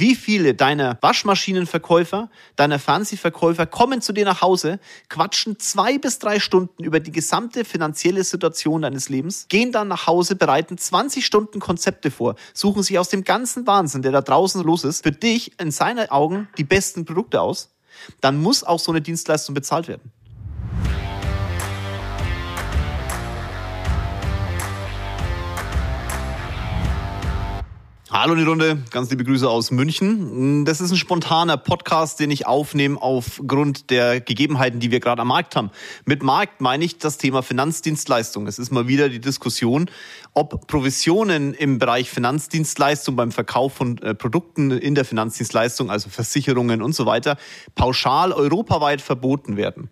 Wie viele deiner Waschmaschinenverkäufer, deiner Fernsehverkäufer kommen zu dir nach Hause, quatschen zwei bis drei Stunden über die gesamte finanzielle Situation deines Lebens, gehen dann nach Hause, bereiten 20 Stunden Konzepte vor, suchen sich aus dem ganzen Wahnsinn, der da draußen los ist, für dich in seinen Augen die besten Produkte aus, dann muss auch so eine Dienstleistung bezahlt werden. Hallo in die Runde, ganz liebe Grüße aus München. Das ist ein spontaner Podcast, den ich aufnehme aufgrund der Gegebenheiten, die wir gerade am Markt haben. Mit Markt meine ich das Thema Finanzdienstleistung. Es ist mal wieder die Diskussion, ob Provisionen im Bereich Finanzdienstleistung beim Verkauf von äh, Produkten in der Finanzdienstleistung, also Versicherungen und so weiter, pauschal europaweit verboten werden.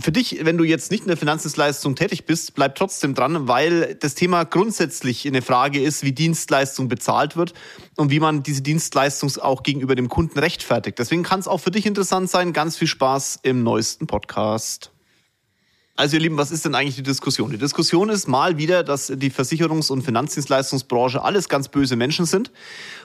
Für dich, wenn du jetzt nicht in der Finanzdienstleistung tätig bist, bleib trotzdem dran, weil das Thema grundsätzlich eine Frage ist, wie Dienstleistung bezahlt wird und wie man diese Dienstleistung auch gegenüber dem Kunden rechtfertigt. Deswegen kann es auch für dich interessant sein. Ganz viel Spaß im neuesten Podcast. Also ihr Lieben, was ist denn eigentlich die Diskussion? Die Diskussion ist mal wieder, dass die Versicherungs- und Finanzdienstleistungsbranche alles ganz böse Menschen sind.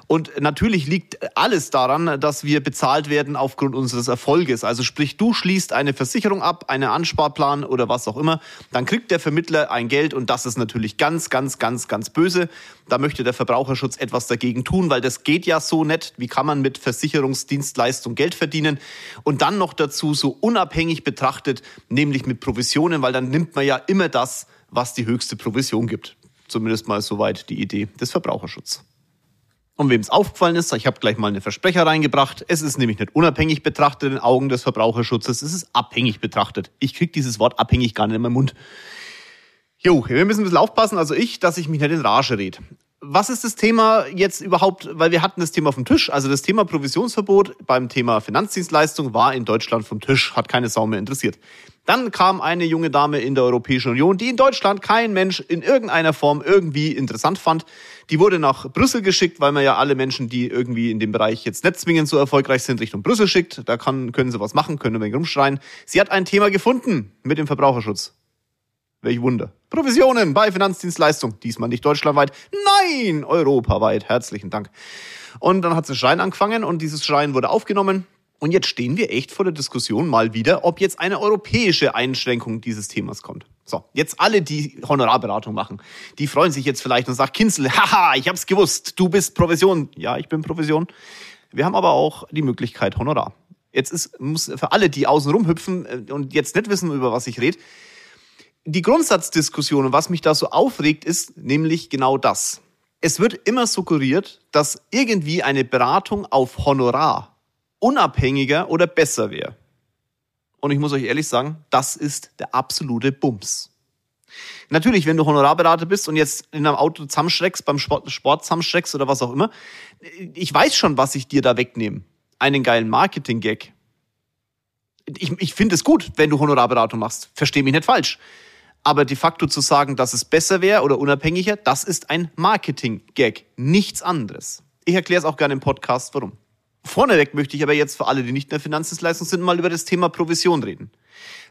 Und natürlich liegt alles daran, dass wir bezahlt werden aufgrund unseres Erfolges. Also sprich, du schließt eine Versicherung ab, einen Ansparplan oder was auch immer, dann kriegt der Vermittler ein Geld und das ist natürlich ganz, ganz, ganz, ganz böse. Da möchte der Verbraucherschutz etwas dagegen tun, weil das geht ja so nett. Wie kann man mit Versicherungsdienstleistung Geld verdienen? Und dann noch dazu so unabhängig betrachtet, nämlich mit Provisionen, weil dann nimmt man ja immer das, was die höchste Provision gibt. Zumindest mal soweit die Idee des Verbraucherschutzes. Und wem es aufgefallen ist, ich habe gleich mal eine Versprecher reingebracht. Es ist nämlich nicht unabhängig betrachtet in den Augen des Verbraucherschutzes, es ist abhängig betrachtet. Ich krieg dieses Wort abhängig gar nicht in meinen Mund. Jo, wir müssen ein bisschen aufpassen, also ich, dass ich mich nicht in Rage rede. Was ist das Thema jetzt überhaupt, weil wir hatten das Thema vom Tisch, also das Thema Provisionsverbot beim Thema Finanzdienstleistung war in Deutschland vom Tisch, hat keine Sau mehr interessiert. Dann kam eine junge Dame in der Europäischen Union, die in Deutschland kein Mensch in irgendeiner Form irgendwie interessant fand. Die wurde nach Brüssel geschickt, weil man ja alle Menschen, die irgendwie in dem Bereich jetzt nicht zwingend so erfolgreich sind, Richtung Brüssel schickt. Da kann, können sie was machen, können ein wenig rumschreien. Sie hat ein Thema gefunden mit dem Verbraucherschutz. Welch Wunder. Provisionen bei Finanzdienstleistung. Diesmal nicht deutschlandweit. Nein, europaweit. Herzlichen Dank. Und dann hat sie Schreien angefangen und dieses Schreien wurde aufgenommen. Und jetzt stehen wir echt vor der Diskussion mal wieder, ob jetzt eine europäische Einschränkung dieses Themas kommt. So, jetzt alle, die Honorarberatung machen, die freuen sich jetzt vielleicht und sagen, Kinzel, haha, ich hab's gewusst, du bist Provision. Ja, ich bin Provision. Wir haben aber auch die Möglichkeit Honorar. Jetzt ist, muss für alle, die außen rumhüpfen äh, und jetzt nicht wissen, über was ich rede, die Grundsatzdiskussion und was mich da so aufregt, ist nämlich genau das. Es wird immer suggeriert, dass irgendwie eine Beratung auf Honorar unabhängiger oder besser wäre. Und ich muss euch ehrlich sagen, das ist der absolute Bums. Natürlich, wenn du Honorarberater bist und jetzt in einem Auto zusammenschreckst, beim Sport, Sport zusammenschreckst oder was auch immer, ich weiß schon, was ich dir da wegnehme. Einen geilen Marketing-Gag. Ich, ich finde es gut, wenn du Honorarberatung machst. Versteh mich nicht falsch. Aber de facto zu sagen, dass es besser wäre oder unabhängiger, das ist ein Marketing-Gag. Nichts anderes. Ich erkläre es auch gerne im Podcast, warum. Vorneweg möchte ich aber jetzt für alle, die nicht in der Finanzdienstleistung sind, mal über das Thema Provision reden.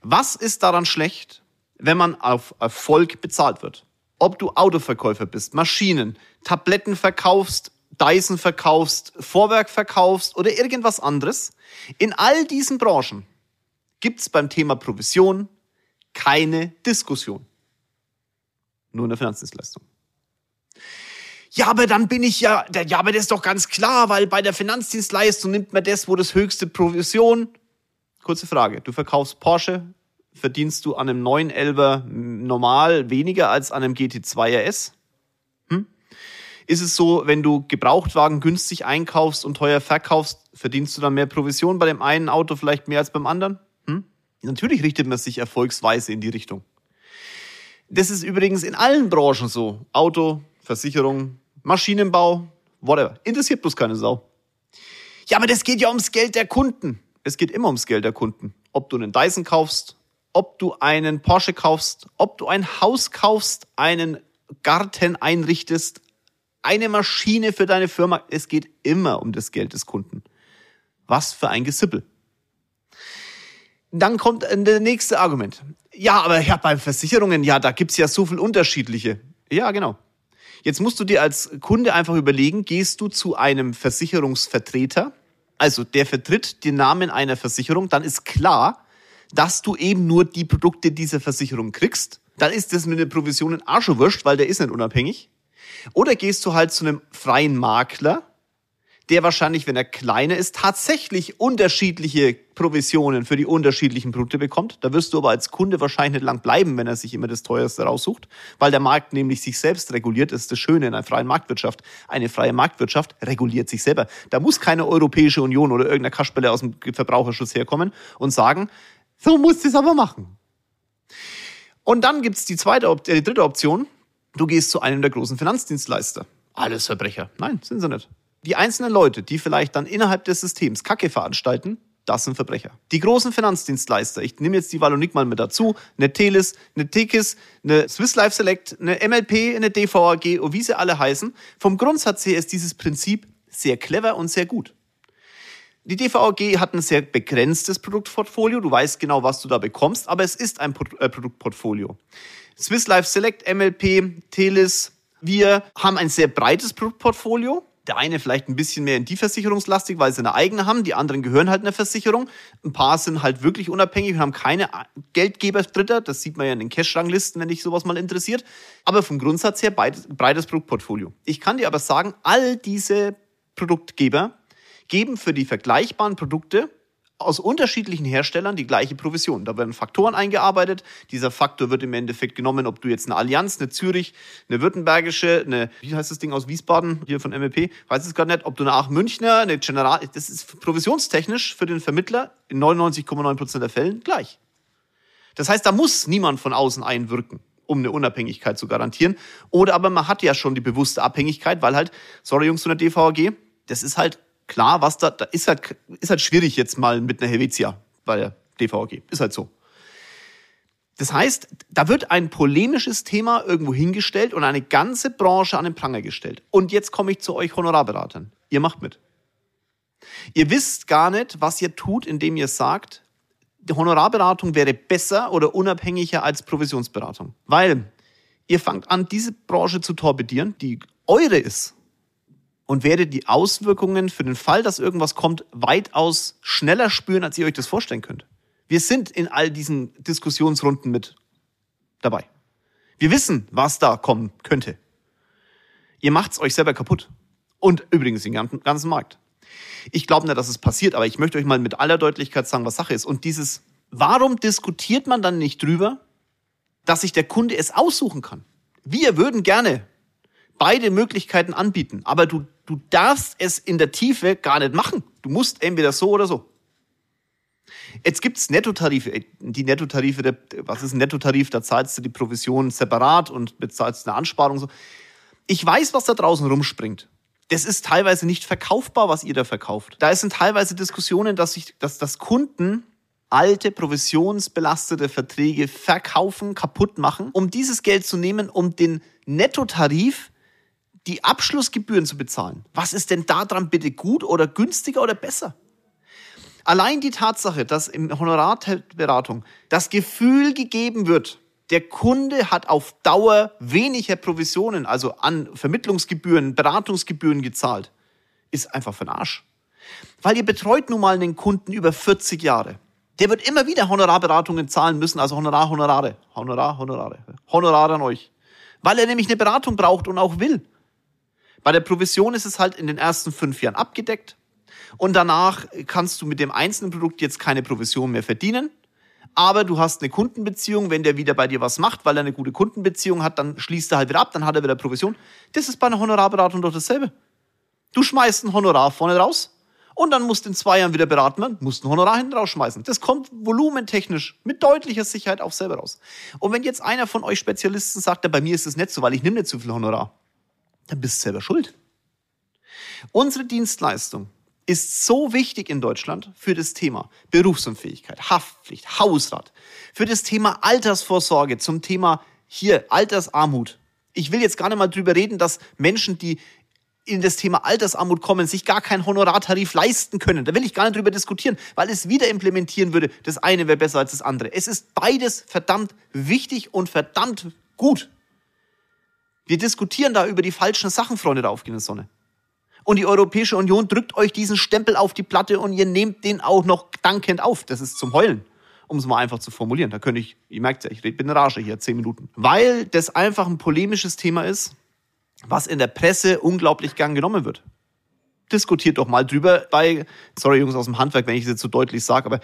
Was ist daran schlecht, wenn man auf Erfolg bezahlt wird? Ob du Autoverkäufer bist, Maschinen, Tabletten verkaufst, Dyson verkaufst, Vorwerk verkaufst oder irgendwas anderes. In all diesen Branchen gibt es beim Thema Provision keine Diskussion. Nur in der Finanzdienstleistung. Ja, aber dann bin ich ja, ja, aber das ist doch ganz klar, weil bei der Finanzdienstleistung nimmt man das, wo das höchste Provision. Kurze Frage. Du verkaufst Porsche, verdienst du an einem 911er normal weniger als an einem GT2 RS? Hm? Ist es so, wenn du Gebrauchtwagen günstig einkaufst und teuer verkaufst, verdienst du dann mehr Provision bei dem einen Auto vielleicht mehr als beim anderen? Natürlich richtet man sich erfolgsweise in die Richtung. Das ist übrigens in allen Branchen so. Auto, Versicherung, Maschinenbau, whatever. Interessiert bloß keine Sau. Ja, aber das geht ja ums Geld der Kunden. Es geht immer ums Geld der Kunden. Ob du einen Dyson kaufst, ob du einen Porsche kaufst, ob du ein Haus kaufst, einen Garten einrichtest, eine Maschine für deine Firma. Es geht immer um das Geld des Kunden. Was für ein Gesippel. Dann kommt der nächste Argument. Ja, aber ja, bei Versicherungen, ja, da gibt's ja so viel unterschiedliche. Ja, genau. Jetzt musst du dir als Kunde einfach überlegen, gehst du zu einem Versicherungsvertreter, also der vertritt den Namen einer Versicherung, dann ist klar, dass du eben nur die Produkte dieser Versicherung kriegst. Dann ist das mit einer Provision in Arschewurscht, weil der ist nicht unabhängig. Oder gehst du halt zu einem freien Makler, der wahrscheinlich, wenn er kleiner ist, tatsächlich unterschiedliche Provisionen für die unterschiedlichen Produkte bekommt. Da wirst du aber als Kunde wahrscheinlich nicht lang bleiben, wenn er sich immer das teuerste raussucht, weil der Markt nämlich sich selbst reguliert. Das ist das Schöne in einer freien Marktwirtschaft. Eine freie Marktwirtschaft reguliert sich selber. Da muss keine Europäische Union oder irgendeine Kasperle aus dem Verbraucherschutz herkommen und sagen, so musst du es aber machen. Und dann gibt's die zweite, äh, die dritte Option. Du gehst zu einem der großen Finanzdienstleister. Alles Verbrecher. Nein, sind sie nicht. Die einzelnen Leute, die vielleicht dann innerhalb des Systems Kacke veranstalten, das sind Verbrecher. Die großen Finanzdienstleister, ich nehme jetzt die Wallonik mal mit dazu, eine Telis, eine Tekis, eine Swiss Life Select, eine MLP, eine DVAG und wie sie alle heißen, vom Grundsatz her ist dieses Prinzip sehr clever und sehr gut. Die DVAG hat ein sehr begrenztes Produktportfolio. Du weißt genau, was du da bekommst, aber es ist ein äh, Produktportfolio. Swiss Life Select, MLP, Telis, wir haben ein sehr breites Produktportfolio. Der eine vielleicht ein bisschen mehr in die Versicherungslastig, weil sie eine eigene haben. Die anderen gehören halt einer Versicherung. Ein paar sind halt wirklich unabhängig und haben keine Geldgeber Dritter. Das sieht man ja in den Cash-Ranglisten, wenn dich sowas mal interessiert. Aber vom Grundsatz her breites, breites Produktportfolio. Ich kann dir aber sagen, all diese Produktgeber geben für die vergleichbaren Produkte aus unterschiedlichen Herstellern die gleiche Provision. Da werden Faktoren eingearbeitet. Dieser Faktor wird im Endeffekt genommen, ob du jetzt eine Allianz, eine Zürich, eine Württembergische, eine, wie heißt das Ding aus Wiesbaden, hier von MEP, weiß es gar nicht, ob du eine Ach Münchner, eine General, das ist provisionstechnisch für den Vermittler in 99,9 Prozent der Fällen gleich. Das heißt, da muss niemand von außen einwirken um eine Unabhängigkeit zu garantieren. Oder aber man hat ja schon die bewusste Abhängigkeit, weil halt, sorry Jungs von der DVG, das ist halt klar, was da, da ist halt, ist halt schwierig jetzt mal mit einer Helvetia bei der DVG. Ist halt so. Das heißt, da wird ein polemisches Thema irgendwo hingestellt und eine ganze Branche an den Pranger gestellt. Und jetzt komme ich zu euch Honorarberatern. Ihr macht mit. Ihr wisst gar nicht, was ihr tut, indem ihr sagt, die Honorarberatung wäre besser oder unabhängiger als Provisionsberatung. Weil ihr fangt an, diese Branche zu torpedieren, die eure ist und werdet die Auswirkungen für den Fall, dass irgendwas kommt, weitaus schneller spüren, als ihr euch das vorstellen könnt. Wir sind in all diesen Diskussionsrunden mit dabei. Wir wissen, was da kommen könnte. Ihr macht's euch selber kaputt. Und übrigens den ganzen Markt. Ich glaube nicht, dass es passiert, aber ich möchte euch mal mit aller Deutlichkeit sagen, was Sache ist. Und dieses, warum diskutiert man dann nicht drüber, dass sich der Kunde es aussuchen kann? Wir würden gerne beide Möglichkeiten anbieten, aber du du darfst es in der Tiefe gar nicht machen. Du musst entweder so oder so. Jetzt gibt's Nettotarife. Die Nettotarife, der, was ist ein Nettotarif? Da zahlst du die Provision separat und bezahlst eine Ansparung. So. Ich weiß, was da draußen rumspringt. Das ist teilweise nicht verkaufbar, was ihr da verkauft. Da sind teilweise Diskussionen, dass, ich, dass, dass Kunden alte provisionsbelastete Verträge verkaufen, kaputt machen, um dieses Geld zu nehmen, um den Nettotarif die Abschlussgebühren zu bezahlen. Was ist denn daran bitte gut oder günstiger oder besser? Allein die Tatsache, dass im Honorarberatung das Gefühl gegeben wird, der Kunde hat auf Dauer weniger Provisionen, also an Vermittlungsgebühren, Beratungsgebühren gezahlt, ist einfach den Arsch. Weil ihr betreut nun mal einen Kunden über 40 Jahre. Der wird immer wieder Honorarberatungen zahlen müssen, also Honorar, Honorare, Honorar, Honorare, Honorare an euch. Weil er nämlich eine Beratung braucht und auch will. Bei der Provision ist es halt in den ersten fünf Jahren abgedeckt und danach kannst du mit dem einzelnen Produkt jetzt keine Provision mehr verdienen. Aber du hast eine Kundenbeziehung, wenn der wieder bei dir was macht, weil er eine gute Kundenbeziehung hat, dann schließt er halt wieder ab, dann hat er wieder Provision. Das ist bei einer Honorarberatung doch dasselbe. Du schmeißt ein Honorar vorne raus und dann musst du in zwei Jahren wieder beraten werden, musst ein Honorar hinten rausschmeißen. Das kommt volumentechnisch mit deutlicher Sicherheit auch selber raus. Und wenn jetzt einer von euch Spezialisten sagt, bei mir ist es nicht so, weil ich nehme nicht zu viel Honorar, dann bist du selber schuld. Unsere Dienstleistung ist so wichtig in Deutschland für das Thema Berufsunfähigkeit, Haftpflicht, Hausrat, für das Thema Altersvorsorge, zum Thema hier Altersarmut. Ich will jetzt gar nicht mal drüber reden, dass Menschen, die in das Thema Altersarmut kommen, sich gar keinen Honorartarif leisten können. Da will ich gar nicht drüber diskutieren, weil es wieder implementieren würde. Das eine wäre besser als das andere. Es ist beides verdammt wichtig und verdammt gut. Wir diskutieren da über die falschen Sachen, Freunde der aufgehenden Sonne. Und die Europäische Union drückt euch diesen Stempel auf die Platte und ihr nehmt den auch noch dankend auf. Das ist zum Heulen, um es mal einfach zu formulieren. Da könnte ich, ihr merkt ja, ich rede in Rage hier, zehn Minuten. Weil das einfach ein polemisches Thema ist, was in der Presse unglaublich gern genommen wird. Diskutiert doch mal drüber bei, sorry Jungs aus dem Handwerk, wenn ich es jetzt so deutlich sage, aber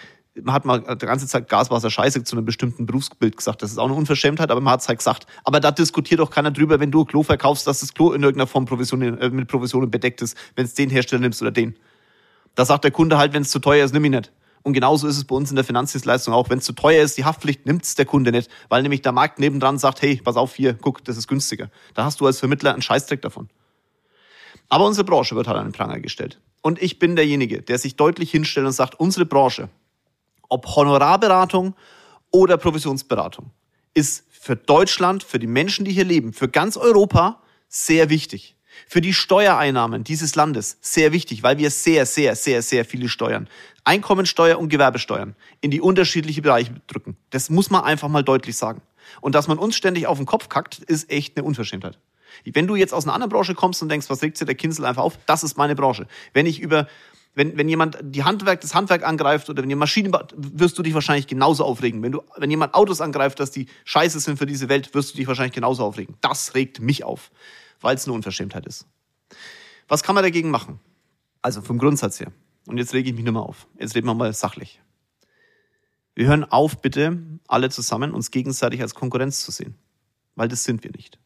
hat mal die ganze Zeit Gas, Wasser, Scheiße zu einem bestimmten Berufsbild gesagt. Das ist auch eine Unverschämtheit, aber man hat es halt gesagt. Aber da diskutiert doch keiner drüber, wenn du ein Klo verkaufst, dass das Klo in irgendeiner Form Provision, äh, mit Provisionen bedeckt ist, wenn es den Hersteller nimmst oder den. Da sagt der Kunde halt, wenn es zu teuer ist, nimm ihn nicht. Und genauso ist es bei uns in der Finanzdienstleistung auch. Wenn es zu teuer ist, die Haftpflicht nimmt es der Kunde nicht, weil nämlich der Markt nebendran sagt, hey, pass auf hier, guck, das ist günstiger. Da hast du als Vermittler einen Scheißdreck davon. Aber unsere Branche wird halt an den Pranger gestellt. Und ich bin derjenige, der sich deutlich hinstellt und sagt, unsere Branche, ob Honorarberatung oder Provisionsberatung, ist für Deutschland, für die Menschen, die hier leben, für ganz Europa sehr wichtig. Für die Steuereinnahmen dieses Landes sehr wichtig, weil wir sehr, sehr, sehr, sehr viele Steuern, Einkommensteuer und Gewerbesteuern in die unterschiedlichen Bereiche drücken. Das muss man einfach mal deutlich sagen. Und dass man uns ständig auf den Kopf kackt, ist echt eine Unverschämtheit. Wenn du jetzt aus einer anderen Branche kommst und denkst, was regt sich der Kinsel einfach auf, das ist meine Branche. Wenn ich über wenn, wenn jemand die Handwerk, das Handwerk angreift oder wenn ihr Maschinen baut, wirst du dich wahrscheinlich genauso aufregen. Wenn du, wenn jemand Autos angreift, dass die scheiße sind für diese Welt, wirst du dich wahrscheinlich genauso aufregen. Das regt mich auf, weil es eine Unverschämtheit ist. Was kann man dagegen machen? Also vom Grundsatz her. Und jetzt rege ich mich nur mal auf. Jetzt reden wir mal sachlich. Wir hören auf, bitte, alle zusammen, uns gegenseitig als Konkurrenz zu sehen. Weil das sind wir nicht.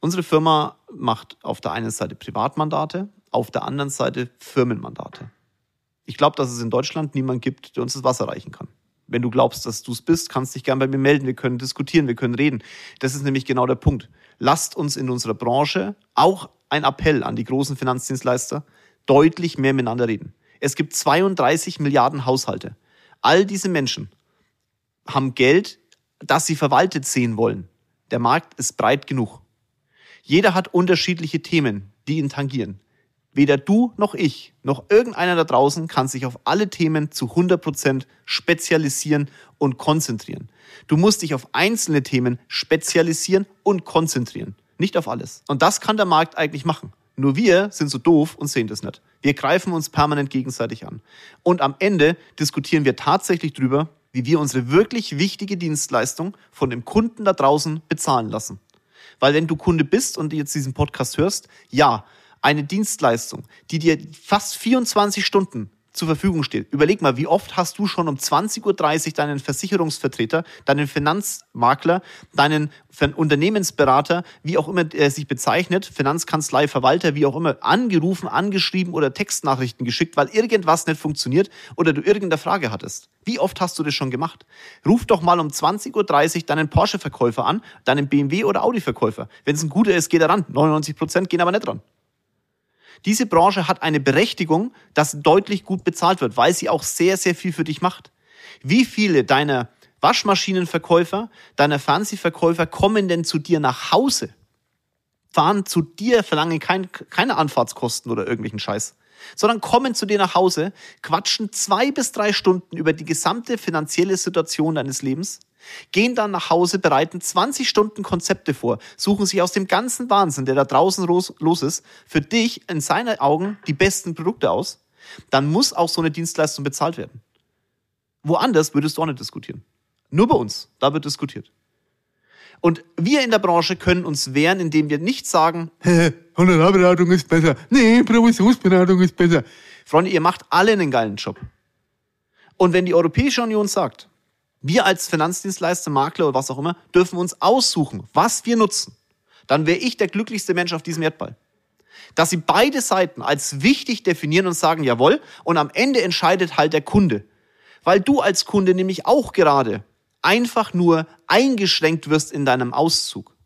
Unsere Firma macht auf der einen Seite Privatmandate, auf der anderen Seite Firmenmandate. Ich glaube, dass es in Deutschland niemand gibt, der uns das Wasser reichen kann. Wenn du glaubst, dass du es bist, kannst dich gern bei mir melden. Wir können diskutieren, wir können reden. Das ist nämlich genau der Punkt. Lasst uns in unserer Branche auch ein Appell an die großen Finanzdienstleister deutlich mehr miteinander reden. Es gibt 32 Milliarden Haushalte. All diese Menschen haben Geld, das sie verwaltet sehen wollen. Der Markt ist breit genug. Jeder hat unterschiedliche Themen, die ihn tangieren. Weder du noch ich noch irgendeiner da draußen kann sich auf alle Themen zu 100% spezialisieren und konzentrieren. Du musst dich auf einzelne Themen spezialisieren und konzentrieren, nicht auf alles. Und das kann der Markt eigentlich machen. Nur wir sind so doof und sehen das nicht. Wir greifen uns permanent gegenseitig an. Und am Ende diskutieren wir tatsächlich drüber, wie wir unsere wirklich wichtige Dienstleistung von dem Kunden da draußen bezahlen lassen. Weil wenn du Kunde bist und jetzt diesen Podcast hörst, ja, eine Dienstleistung, die dir fast 24 Stunden zur Verfügung steht. Überleg mal, wie oft hast du schon um 20.30 Uhr deinen Versicherungsvertreter, deinen Finanzmakler, deinen Unternehmensberater, wie auch immer er sich bezeichnet, Finanzkanzlei, Verwalter, wie auch immer, angerufen, angeschrieben oder Textnachrichten geschickt, weil irgendwas nicht funktioniert oder du irgendeine Frage hattest. Wie oft hast du das schon gemacht? Ruf doch mal um 20.30 Uhr deinen Porsche-Verkäufer an, deinen BMW- oder Audi-Verkäufer. Wenn es ein guter ist, geht er ran. 99 Prozent gehen aber nicht ran. Diese Branche hat eine Berechtigung, dass deutlich gut bezahlt wird, weil sie auch sehr, sehr viel für dich macht. Wie viele deiner Waschmaschinenverkäufer, deiner Fernsehverkäufer kommen denn zu dir nach Hause? Fahren zu dir, verlangen kein, keine Anfahrtskosten oder irgendwelchen Scheiß, sondern kommen zu dir nach Hause, quatschen zwei bis drei Stunden über die gesamte finanzielle Situation deines Lebens gehen dann nach Hause, bereiten 20 Stunden Konzepte vor, suchen sich aus dem ganzen Wahnsinn, der da draußen los ist, für dich in seinen Augen die besten Produkte aus, dann muss auch so eine Dienstleistung bezahlt werden. Woanders würdest du auch nicht diskutieren. Nur bei uns, da wird diskutiert. Und wir in der Branche können uns wehren, indem wir nicht sagen, Honorarberatung ist besser, nee, Provisionsberatung ist besser. Freunde, ihr macht alle einen geilen Job. Und wenn die Europäische Union sagt, wir als Finanzdienstleister, Makler oder was auch immer, dürfen uns aussuchen, was wir nutzen. Dann wäre ich der glücklichste Mensch auf diesem Erdball. Dass sie beide Seiten als wichtig definieren und sagen, jawohl, und am Ende entscheidet halt der Kunde. Weil du als Kunde nämlich auch gerade einfach nur eingeschränkt wirst in deinem Auszug.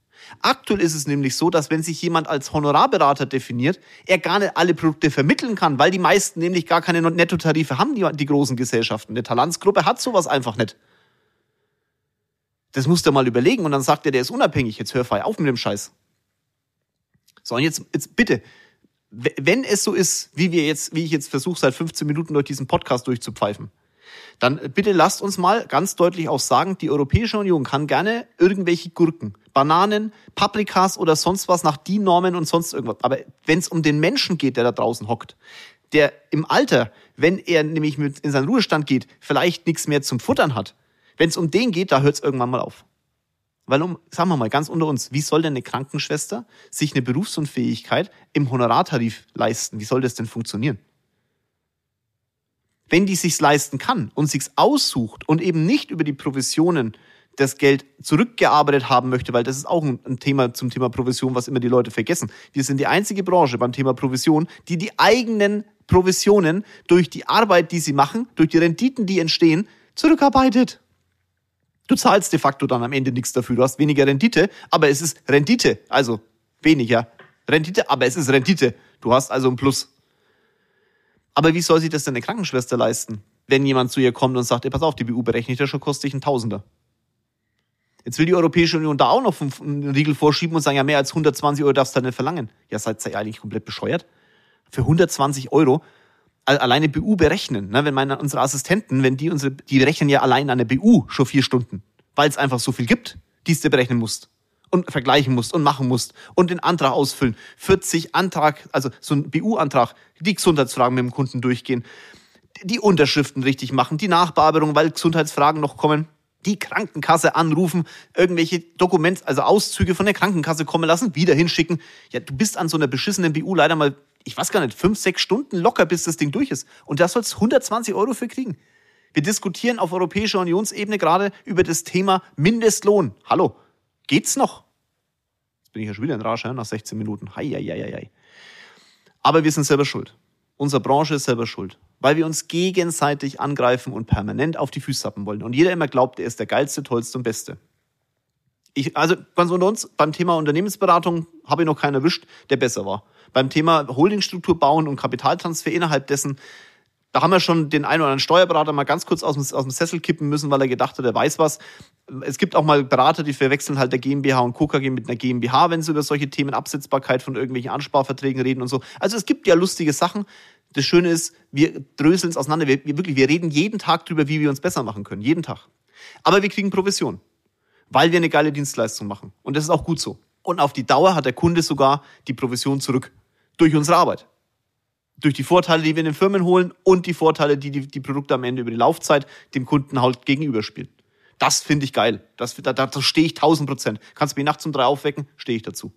Aktuell ist es nämlich so, dass wenn sich jemand als Honorarberater definiert, er gar nicht alle Produkte vermitteln kann, weil die meisten nämlich gar keine Nettotarife haben, die, die großen Gesellschaften. Eine Talantsgruppe hat sowas einfach nicht. Das musst du mal überlegen und dann sagt er, der ist unabhängig. Jetzt hör frei auf mit dem Scheiß. So, und jetzt, jetzt bitte, wenn es so ist, wie wir jetzt, wie ich jetzt versuche, seit 15 Minuten durch diesen Podcast durchzupfeifen, dann bitte lasst uns mal ganz deutlich auch sagen, die Europäische Union kann gerne irgendwelche Gurken, Bananen, Paprikas oder sonst was nach die Normen und sonst irgendwas. Aber wenn es um den Menschen geht, der da draußen hockt, der im Alter, wenn er nämlich mit in seinen Ruhestand geht, vielleicht nichts mehr zum Futtern hat, wenn es um den geht, da hört es irgendwann mal auf. Weil um, sagen wir mal ganz unter uns, wie soll denn eine Krankenschwester sich eine Berufsunfähigkeit im Honorartarif leisten? Wie soll das denn funktionieren? Wenn die sich's leisten kann und sich's aussucht und eben nicht über die Provisionen das Geld zurückgearbeitet haben möchte, weil das ist auch ein, Thema zum Thema Provision, was immer die Leute vergessen. Wir sind die einzige Branche beim Thema Provision, die die eigenen Provisionen durch die Arbeit, die sie machen, durch die Renditen, die entstehen, zurückarbeitet. Du zahlst de facto dann am Ende nichts dafür. Du hast weniger Rendite, aber es ist Rendite. Also weniger Rendite, aber es ist Rendite. Du hast also ein Plus. Aber wie soll sich das denn eine Krankenschwester leisten, wenn jemand zu ihr kommt und sagt, ey, pass auf, die BU berechne ich ja schon, kostet dich ein Tausender. Jetzt will die Europäische Union da auch noch einen Riegel vorschieben und sagen, ja, mehr als 120 Euro darfst du da nicht verlangen. Ja, seid ihr eigentlich komplett bescheuert? Für 120 Euro alleine BU berechnen. Ne? Wenn meine, unsere Assistenten, wenn die unsere, die berechnen ja allein an der BU schon vier Stunden, weil es einfach so viel gibt, die du berechnen musst und vergleichen musst und machen musst und den Antrag ausfüllen. 40 Antrag, also so ein BU-Antrag, die Gesundheitsfragen mit dem Kunden durchgehen, die Unterschriften richtig machen, die Nachbearbeitung, weil Gesundheitsfragen noch kommen, die Krankenkasse anrufen, irgendwelche Dokumente, also Auszüge von der Krankenkasse kommen lassen, wieder hinschicken. Ja, du bist an so einer beschissenen BU leider mal ich weiß gar nicht, fünf, sechs Stunden locker, bis das Ding durch ist. Und da sollst 120 Euro für kriegen. Wir diskutieren auf europäischer Unionsebene gerade über das Thema Mindestlohn. Hallo, geht's noch? Jetzt bin ich ja schon wieder in Rage, nach 16 Minuten. Hei, hei, hei, hei. Aber wir sind selber schuld. Unsere Branche ist selber schuld. Weil wir uns gegenseitig angreifen und permanent auf die Füße zappen wollen. Und jeder immer glaubt, er ist der geilste, tollste und beste. Ich, also ganz unter uns, beim Thema Unternehmensberatung habe ich noch keinen erwischt, der besser war. Beim Thema Holdingstruktur bauen und Kapitaltransfer innerhalb dessen, da haben wir schon den einen oder anderen Steuerberater mal ganz kurz aus dem, aus dem Sessel kippen müssen, weil er gedacht hat, er weiß was. Es gibt auch mal Berater, die verwechseln halt der GmbH und KKG mit einer GmbH, wenn sie über solche Themen Absetzbarkeit von irgendwelchen Ansparverträgen reden und so. Also es gibt ja lustige Sachen. Das Schöne ist, wir dröseln es auseinander. Wir, wir wirklich, wir reden jeden Tag drüber, wie wir uns besser machen können. Jeden Tag. Aber wir kriegen Provision weil wir eine geile Dienstleistung machen. Und das ist auch gut so. Und auf die Dauer hat der Kunde sogar die Provision zurück. Durch unsere Arbeit. Durch die Vorteile, die wir in den Firmen holen und die Vorteile, die die, die Produkte am Ende über die Laufzeit dem Kunden halt gegenüberspielen. Das finde ich geil. Das, da, da stehe ich tausend Prozent. Kannst du mich nachts um drei aufwecken, stehe ich dazu.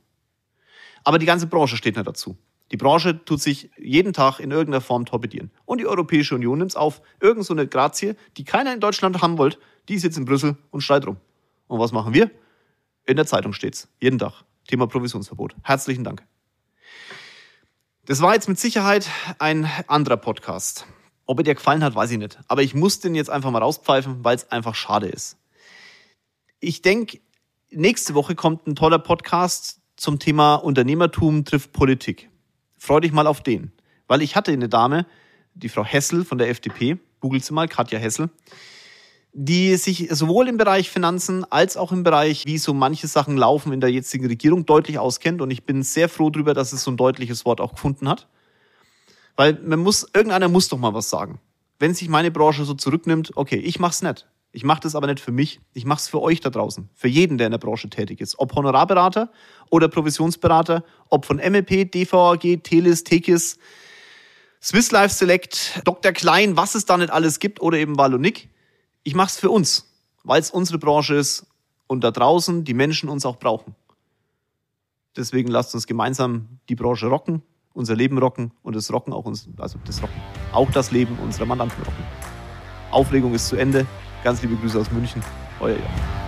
Aber die ganze Branche steht nicht dazu. Die Branche tut sich jeden Tag in irgendeiner Form torpedieren. Und die Europäische Union nimmt es auf. Irgend so eine Grazie, die keiner in Deutschland haben wollte, die sitzt in Brüssel und schreit rum. Und was machen wir? In der Zeitung steht's. Jeden Tag. Thema Provisionsverbot. Herzlichen Dank. Das war jetzt mit Sicherheit ein anderer Podcast. Ob er dir gefallen hat, weiß ich nicht. Aber ich muss den jetzt einfach mal rauspfeifen, weil es einfach schade ist. Ich denke, nächste Woche kommt ein toller Podcast zum Thema Unternehmertum trifft Politik. Freu dich mal auf den. Weil ich hatte eine Dame, die Frau Hessel von der FDP, googelt sie mal, Katja Hessel, die sich sowohl im Bereich Finanzen als auch im Bereich, wie so manche Sachen laufen in der jetzigen Regierung, deutlich auskennt. Und ich bin sehr froh darüber, dass es so ein deutliches Wort auch gefunden hat. Weil man muss, irgendeiner muss doch mal was sagen. Wenn sich meine Branche so zurücknimmt, okay, ich mach's nicht. Ich mache das aber nicht für mich, ich mache es für euch da draußen, für jeden, der in der Branche tätig ist. Ob Honorarberater oder Provisionsberater, ob von MEP, DVAG, Telis, Tekis, Swiss Life Select, Dr. Klein, was es da nicht alles gibt oder eben Wallonik ich mache es für uns, weil es unsere Branche ist und da draußen die Menschen uns auch brauchen. Deswegen lasst uns gemeinsam die Branche rocken, unser Leben rocken und das Rocken auch uns, also das Rocken, auch das Leben unserer Mandanten rocken. Aufregung ist zu Ende. Ganz liebe Grüße aus München. Euer Jochen.